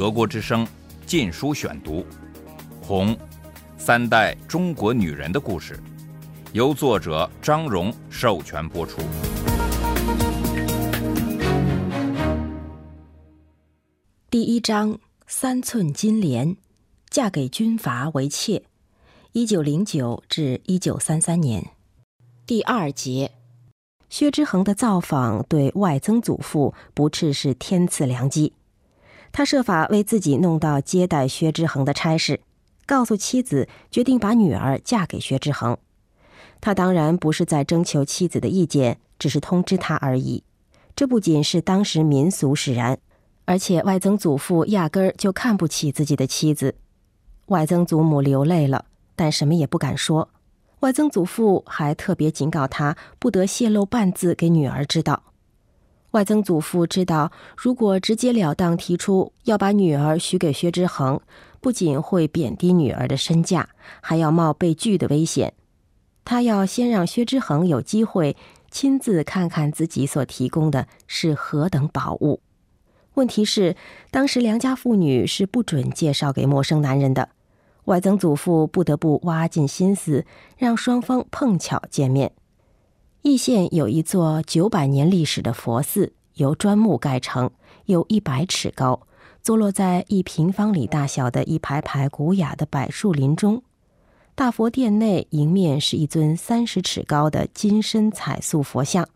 德国之声《禁书选读》，《红》，三代中国女人的故事，由作者张荣授权播出。第一章：三寸金莲，嫁给军阀为妾。一九零九至一九三三年。第二节。薛之衡的造访对外曾祖父不啻是天赐良机，他设法为自己弄到接待薛之衡的差事，告诉妻子决定把女儿嫁给薛之衡。他当然不是在征求妻子的意见，只是通知他而已。这不仅是当时民俗使然，而且外曾祖父压根儿就看不起自己的妻子。外曾祖母流泪了，但什么也不敢说。外曾祖父还特别警告他，不得泄露半字给女儿知道。外曾祖父知道，如果直截了当提出要把女儿许给薛之衡，不仅会贬低女儿的身价，还要冒被拒的危险。他要先让薛之衡有机会亲自看看自己所提供的是何等宝物。问题是，当时良家妇女是不准介绍给陌生男人的。外曾祖父不得不挖尽心思，让双方碰巧见面。义县有一座九百年历史的佛寺，由砖木盖成，有一百尺高，坐落在一平方里大小的一排排古雅的柏树林中。大佛殿内迎面是一尊三十尺高的金身彩塑佛像，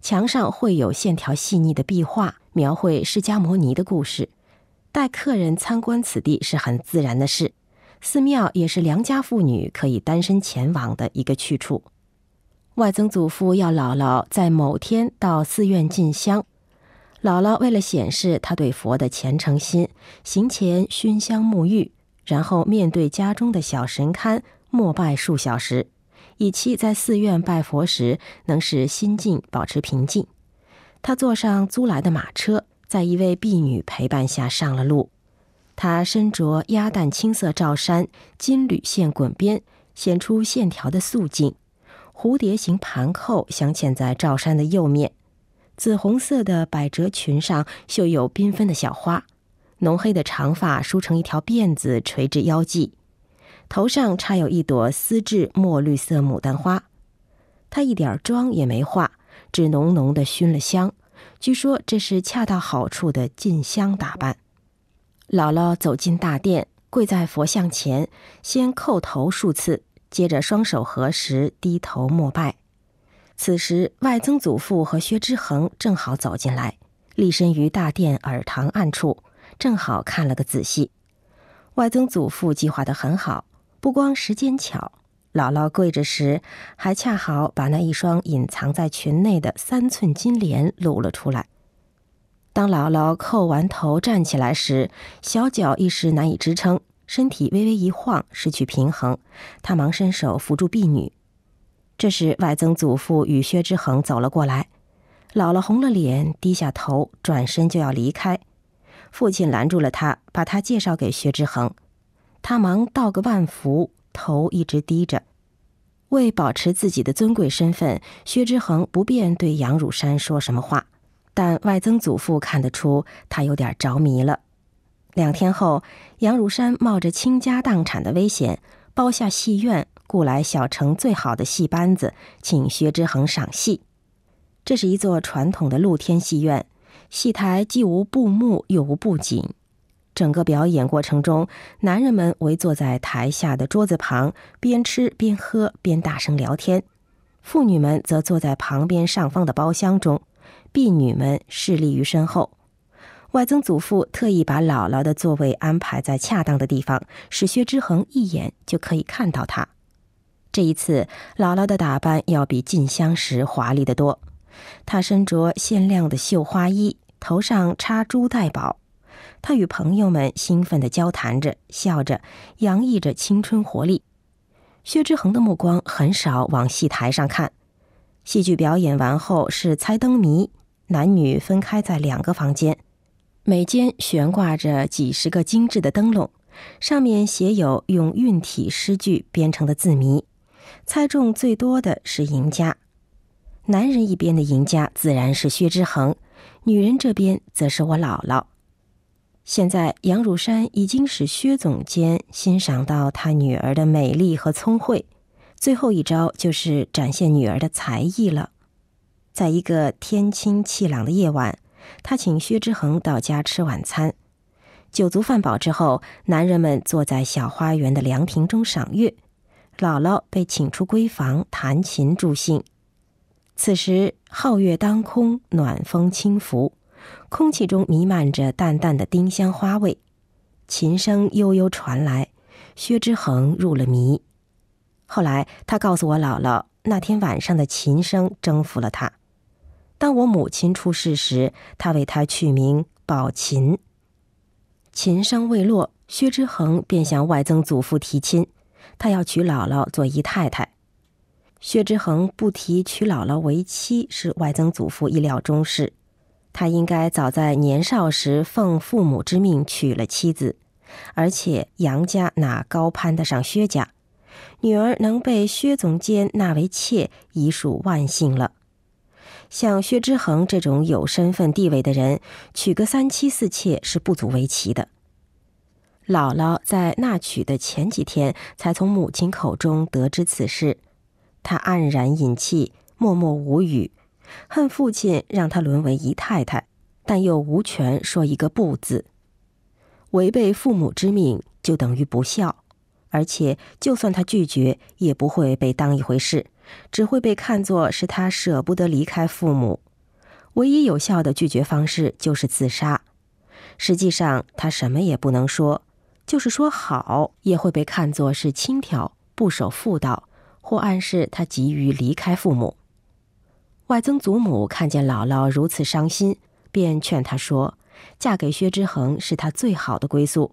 墙上绘有线条细腻的壁画，描绘释迦摩尼的故事。带客人参观此地是很自然的事。寺庙也是良家妇女可以单身前往的一个去处。外曾祖父要姥姥在某天到寺院进香，姥姥为了显示她对佛的虔诚心，行前熏香沐浴，然后面对家中的小神龛默拜数小时，以期在寺院拜佛时能使心境保持平静。他坐上租来的马车，在一位婢女陪伴下上了路。他身着鸭蛋青色罩衫，金缕线滚边，显出线条的素净。蝴蝶形盘扣镶嵌在罩衫的右面，紫红色的百褶裙上绣有缤纷的小花。浓黑的长发梳成一条辫子垂至腰际，头上插有一朵丝质墨绿色牡丹花。她一点妆也没化，只浓浓的熏了香。据说这是恰到好处的进香打扮。姥姥走进大殿，跪在佛像前，先叩头数次，接着双手合十，低头默拜。此时，外曾祖父和薛之衡正好走进来，立身于大殿耳堂暗处，正好看了个仔细。外曾祖父计划得很好，不光时间巧，姥姥跪着时，还恰好把那一双隐藏在裙内的三寸金莲露了出来。当姥姥叩完头站起来时，小脚一时难以支撑，身体微微一晃，失去平衡。他忙伸手扶住婢女。这时，外曾祖父与薛之衡走了过来，姥姥红了脸，低下头，转身就要离开。父亲拦住了他，把他介绍给薛之衡。他忙道个万福，头一直低着。为保持自己的尊贵身份，薛之衡不便对杨汝山说什么话。但外曾祖父看得出他有点着迷了。两天后，杨如山冒着倾家荡产的危险，包下戏院，雇来小城最好的戏班子，请薛之衡赏戏。这是一座传统的露天戏院，戏台既无布幕又无布景。整个表演过程中，男人们围坐在台下的桌子旁，边吃边喝边大声聊天；妇女们则坐在旁边上方的包厢中。婢女们侍立于身后，外曾祖父特意把姥姥的座位安排在恰当的地方，使薛之衡一眼就可以看到她。这一次，姥姥的打扮要比进香时华丽得多。她身着鲜亮的绣花衣，头上插珠戴宝。她与朋友们兴奋地交谈着，笑着，洋溢着青春活力。薛之衡的目光很少往戏台上看。戏剧表演完后是猜灯谜，男女分开在两个房间，每间悬挂着几十个精致的灯笼，上面写有用韵体诗句编成的字谜，猜中最多的是赢家。男人一边的赢家自然是薛之衡，女人这边则是我姥姥。现在杨汝山已经使薛总监欣赏到他女儿的美丽和聪慧，最后一招就是展现女儿的才艺了。在一个天清气朗的夜晚，他请薛之恒到家吃晚餐。酒足饭饱之后，男人们坐在小花园的凉亭中赏月，姥姥被请出闺房弹琴助兴。此时皓月当空，暖风轻拂。空气中弥漫着淡淡的丁香花味，琴声悠悠传来，薛之恒入了迷。后来他告诉我姥姥，那天晚上的琴声征服了他。当我母亲出世时，他为她取名宝琴。琴声未落，薛之恒便向外曾祖父提亲，他要娶姥姥做姨太太。薛之恒不提娶姥姥为妻，是外曾祖父意料中事。他应该早在年少时奉父母之命娶了妻子，而且杨家哪高攀得上薛家？女儿能被薛总监纳为妾，已属万幸了。像薛之恒这种有身份地位的人，娶个三妻四妾是不足为奇的。姥姥在纳娶的前几天才从母亲口中得知此事，她黯然隐气，默默无语。恨父亲让她沦为姨太太，但又无权说一个不字。违背父母之命就等于不孝，而且就算他拒绝，也不会被当一回事，只会被看作是他舍不得离开父母。唯一有效的拒绝方式就是自杀。实际上，他什么也不能说，就是说好，也会被看作是轻佻、不守妇道，或暗示他急于离开父母。外曾祖母看见姥姥如此伤心，便劝她说：“嫁给薛之恒是她最好的归宿。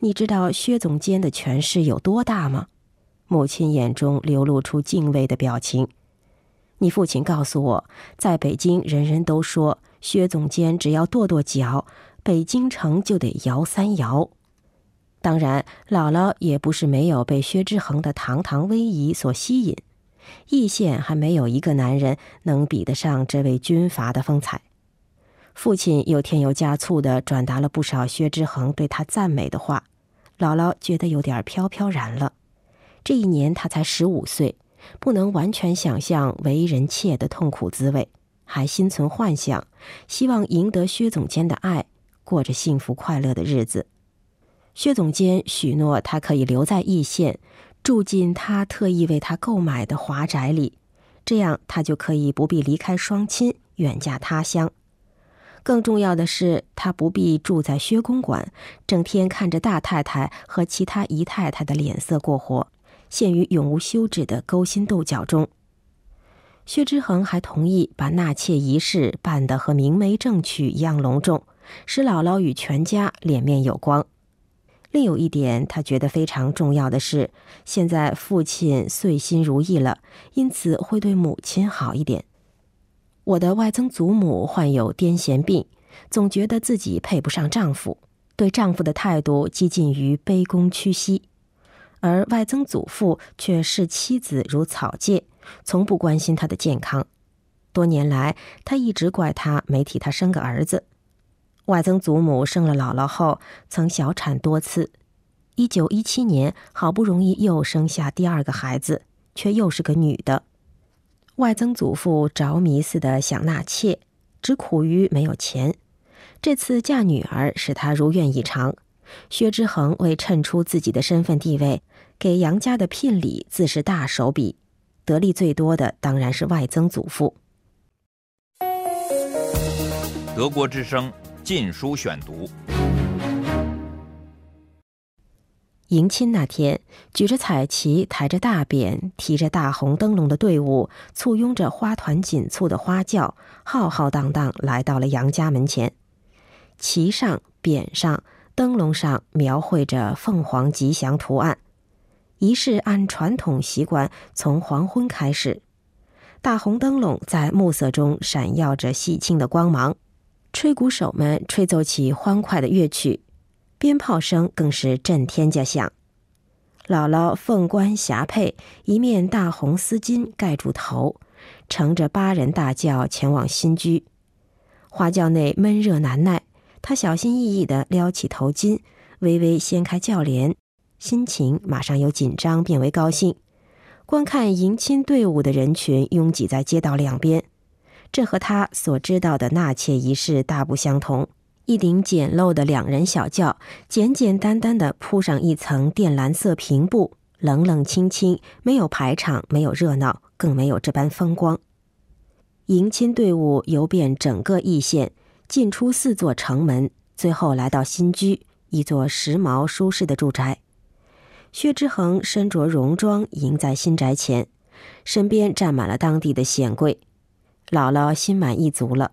你知道薛总监的权势有多大吗？”母亲眼中流露出敬畏的表情。你父亲告诉我，在北京人人都说薛总监只要跺跺脚，北京城就得摇三摇。当然，姥姥也不是没有被薛之恒的堂堂威仪所吸引。义县还没有一个男人能比得上这位军阀的风采。父亲又添油加醋地转达了不少薛之恒对他赞美的话，姥姥觉得有点飘飘然了。这一年他才十五岁，不能完全想象为人妾的痛苦滋味，还心存幻想，希望赢得薛总监的爱，过着幸福快乐的日子。薛总监许诺他可以留在义县。住进他特意为他购买的华宅里，这样他就可以不必离开双亲，远嫁他乡。更重要的是，他不必住在薛公馆，整天看着大太太和其他姨太太的脸色过活，陷于永无休止的勾心斗角中。薛之恒还同意把纳妾仪式办得和明媒正娶一样隆重，使姥姥与全家脸面有光。另有一点，他觉得非常重要的是，现在父亲遂心如意了，因此会对母亲好一点。我的外曾祖母患有癫痫病，总觉得自己配不上丈夫，对丈夫的态度接近于卑躬屈膝；而外曾祖父却视妻子如草芥，从不关心她的健康。多年来，他一直怪她没替他生个儿子。外曾祖母生了姥姥后，曾小产多次。一九一七年，好不容易又生下第二个孩子，却又是个女的。外曾祖父着迷似的想纳妾，只苦于没有钱。这次嫁女儿使他如愿以偿。薛之恒为衬出自己的身份地位，给杨家的聘礼自是大手笔，得利最多的当然是外曾祖父。德国之声。禁书选读。迎亲那天，举着彩旗、抬着大匾、提着大红灯笼的队伍，簇拥着花团锦簇的花轿，浩浩荡荡来到了杨家门前。旗上、匾上、灯笼上描绘着凤凰吉祥图案。仪式按传统习惯从黄昏开始，大红灯笼在暮色中闪耀着喜庆的光芒。吹鼓手们吹奏起欢快的乐曲，鞭炮声更是震天价响。姥姥凤冠霞帔，一面大红丝巾盖住头，乘着八人大轿前往新居。花轿内闷热难耐，他小心翼翼地撩起头巾，微微掀开轿帘，心情马上由紧张变为高兴。观看迎亲队伍的人群拥挤在街道两边，这和他所知道的纳妾仪式大不相同。一顶简陋的两人小轿，简简单单的铺上一层靛蓝色平布，冷冷清清，没有排场，没有热闹，更没有这般风光。迎亲队伍游遍整个义县，进出四座城门，最后来到新居，一座时髦舒适的住宅。薛之恒身着戎装迎在新宅前，身边站满了当地的显贵。姥姥心满意足了。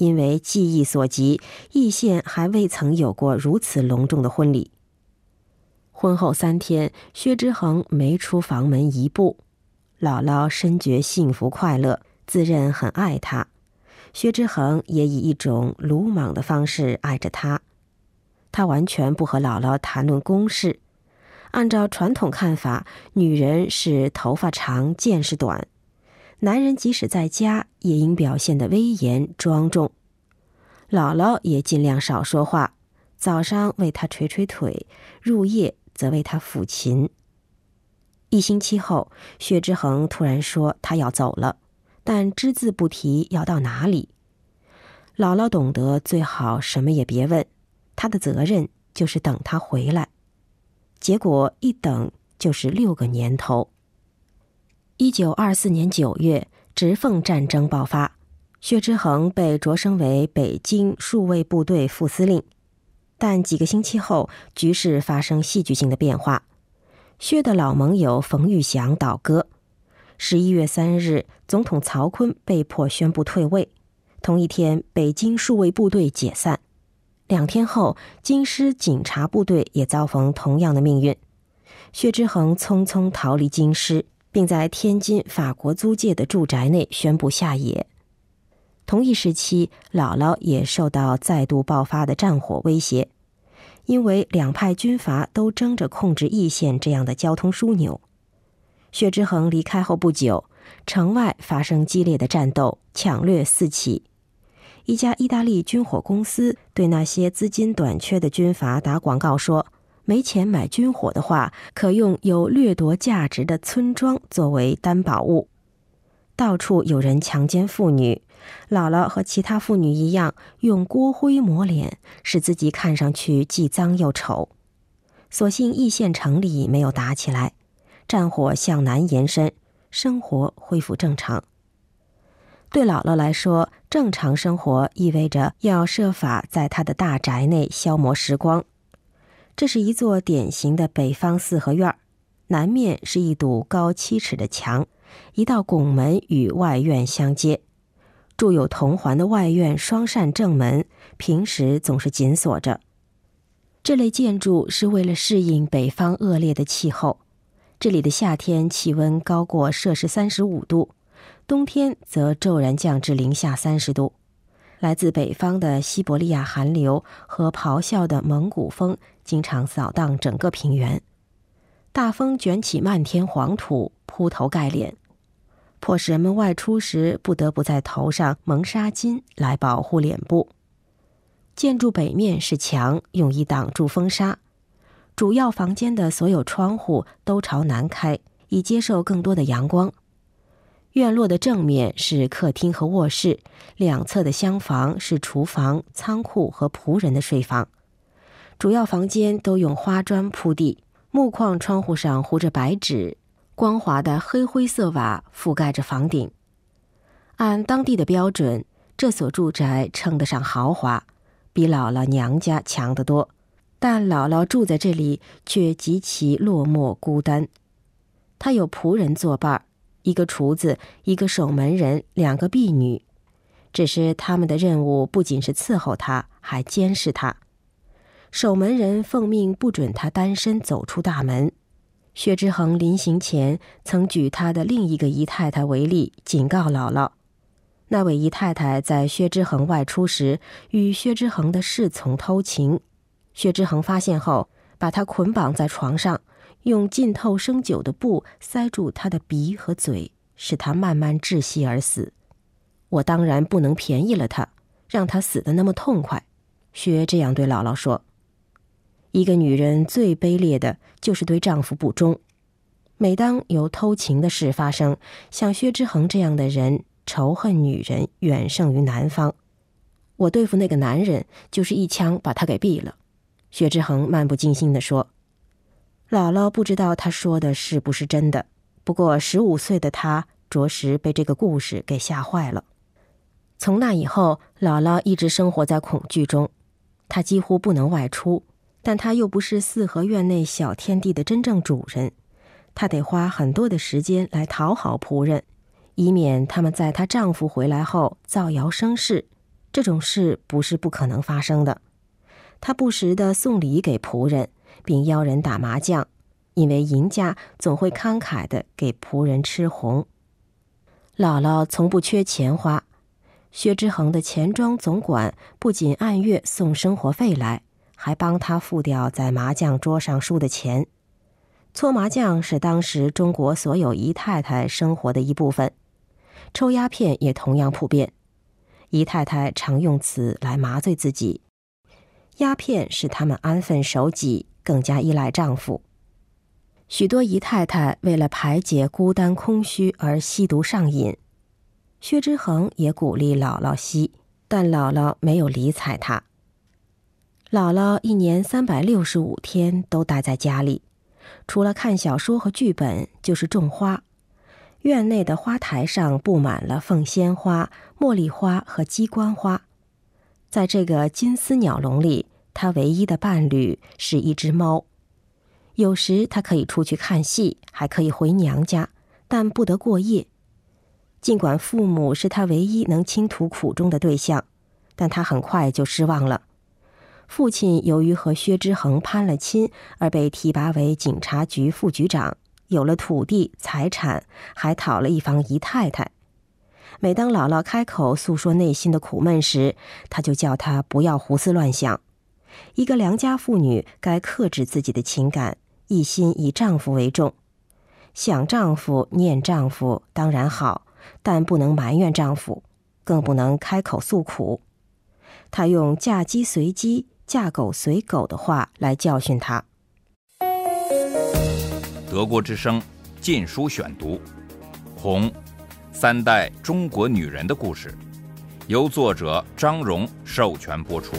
因为记忆所及，易县还未曾有过如此隆重的婚礼。婚后三天，薛之衡没出房门一步，姥姥深觉幸福快乐，自认很爱他。薛之衡也以一种鲁莽的方式爱着她。他完全不和姥姥谈论公事。按照传统看法，女人是头发长、见识短。男人即使在家，也应表现得威严庄重。姥姥也尽量少说话，早上为他捶捶腿，入夜则为他抚琴。一星期后，薛之衡突然说他要走了，但只字不提要到哪里。姥姥懂得，最好什么也别问，他的责任就是等他回来。结果一等就是六个年头。一九二四年九月，直奉战争爆发，薛之衡被擢升为北京数卫部队副司令。但几个星期后，局势发生戏剧性的变化，薛的老盟友冯玉祥倒戈。十一月三日，总统曹锟被迫宣布退位。同一天，北京数卫部队解散。两天后，京师警察部队也遭逢同样的命运。薛之衡匆匆逃离京师。并在天津法国租界的住宅内宣布下野。同一时期，姥姥也受到再度爆发的战火威胁，因为两派军阀都争着控制义县这样的交通枢纽。薛之衡离开后不久，城外发生激烈的战斗，抢掠四起。一家意大利军火公司对那些资金短缺的军阀打广告说。没钱买军火的话，可用有掠夺价值的村庄作为担保物。到处有人强奸妇女，姥姥和其他妇女一样，用锅灰抹脸，使自己看上去既脏又丑。所幸易县城里没有打起来，战火向南延伸，生活恢复正常。对姥姥来说，正常生活意味着要设法在她的大宅内消磨时光。这是一座典型的北方四合院南面是一堵高七尺的墙，一道拱门与外院相接。铸有铜环的外院双扇正门，平时总是紧锁着。这类建筑是为了适应北方恶劣的气候，这里的夏天气温高过摄氏三十五度，冬天则骤然降至零下三十度。来自北方的西伯利亚寒流和咆哮的蒙古风经常扫荡整个平原，大风卷起漫天黄土，铺头盖脸，迫使人们外出时不得不在头上蒙纱巾来保护脸部。建筑北面是墙，用以挡住风沙。主要房间的所有窗户都朝南开，以接受更多的阳光。院落的正面是客厅和卧室，两侧的厢房是厨房、仓库和仆人的睡房。主要房间都用花砖铺地，木框窗户上糊着白纸，光滑的黑灰色瓦覆盖着房顶。按当地的标准，这所住宅称得上豪华，比姥姥娘家强得多。但姥姥住在这里却极其落寞孤单，她有仆人作伴儿。一个厨子，一个守门人，两个婢女，只是他们的任务不仅是伺候她，还监视她。守门人奉命不准他单身走出大门。薛之衡临行前曾举他的另一个姨太太为例，警告姥姥：那位姨太太在薛之衡外出时与薛之衡的侍从偷情，薛之衡发现后，把他捆绑在床上。用浸透生酒的布塞住他的鼻和嘴，使他慢慢窒息而死。我当然不能便宜了他，让他死得那么痛快。薛这样对姥姥说：“一个女人最卑劣的就是对丈夫不忠。每当有偷情的事发生，像薛之恒这样的人仇恨女人远胜于男方。我对付那个男人，就是一枪把他给毙了。”薛之恒漫不经心地说。姥姥不知道他说的是不是真的，不过十五岁的他着实被这个故事给吓坏了。从那以后，姥姥一直生活在恐惧中，她几乎不能外出，但她又不是四合院内小天地的真正主人，她得花很多的时间来讨好仆人，以免他们在她丈夫回来后造谣生事。这种事不是不可能发生的。她不时地送礼给仆人。并邀人打麻将，因为赢家总会慷慨的给仆人吃红。姥姥从不缺钱花，薛之恒的钱庄总管不仅按月送生活费来，还帮他付掉在麻将桌上输的钱。搓麻将是当时中国所有姨太太生活的一部分，抽鸦片也同样普遍，姨太太常用此来麻醉自己。鸦片使他们安分守己。更加依赖丈夫。许多姨太太为了排解孤单空虚而吸毒上瘾，薛之恒也鼓励姥姥吸，但姥姥没有理睬他。姥姥一年三百六十五天都待在家里，除了看小说和剧本，就是种花。院内的花台上布满了凤仙花、茉莉花和鸡冠花，在这个金丝鸟笼里。他唯一的伴侣是一只猫，有时他可以出去看戏，还可以回娘家，但不得过夜。尽管父母是他唯一能倾吐苦衷的对象，但他很快就失望了。父亲由于和薛之恒攀了亲，而被提拔为警察局副局长，有了土地财产，还讨了一房姨太太。每当姥姥开口诉说内心的苦闷时，他就叫他不要胡思乱想。一个良家妇女该克制自己的情感，一心以丈夫为重。想丈夫、念丈夫当然好，但不能埋怨丈夫，更不能开口诉苦。她用“嫁鸡随鸡，嫁狗随狗”的话来教训他。德国之声《禁书选读》，《红三代中国女人的故事》，由作者张荣授权播出。